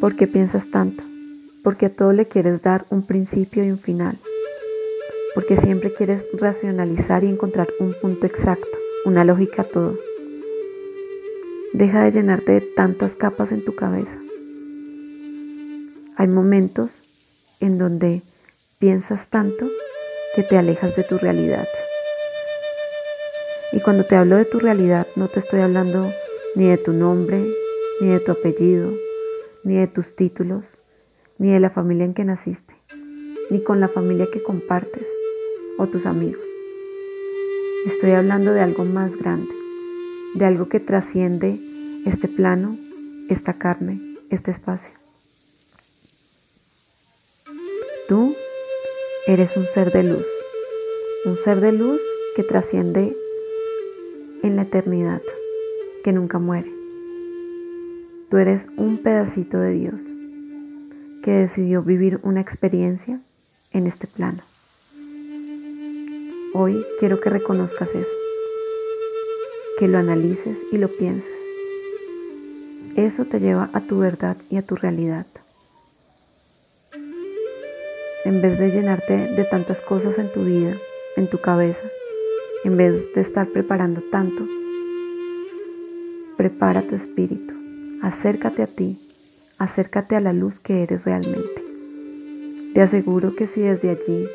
¿Por qué piensas tanto? Porque a todo le quieres dar un principio y un final. Porque siempre quieres racionalizar y encontrar un punto exacto, una lógica a todo. Deja de llenarte de tantas capas en tu cabeza. Hay momentos en donde piensas tanto que te alejas de tu realidad. Y cuando te hablo de tu realidad, no te estoy hablando ni de tu nombre, ni de tu apellido, ni de tus títulos, ni de la familia en que naciste, ni con la familia que compartes o tus amigos. Estoy hablando de algo más grande, de algo que trasciende este plano, esta carne, este espacio. Tú eres un ser de luz, un ser de luz que trasciende en la eternidad, que nunca muere. Tú eres un pedacito de Dios que decidió vivir una experiencia en este plano. Hoy quiero que reconozcas eso, que lo analices y lo pienses. Eso te lleva a tu verdad y a tu realidad. En vez de llenarte de tantas cosas en tu vida, en tu cabeza, en vez de estar preparando tanto, prepara tu espíritu acércate a ti, acércate a la luz que eres realmente. Te aseguro que si desde allí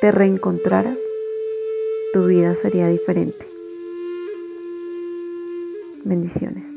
te reencontraras, tu vida sería diferente. Bendiciones.